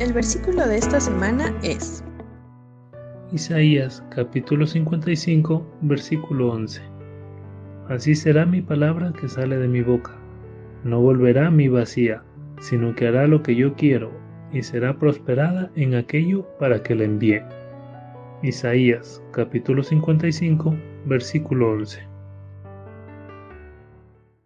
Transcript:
El versículo de esta semana es Isaías capítulo 55 versículo 11. Así será mi palabra que sale de mi boca. No volverá a mi vacía, sino que hará lo que yo quiero y será prosperada en aquello para que la envíe. Isaías capítulo 55 versículo 11.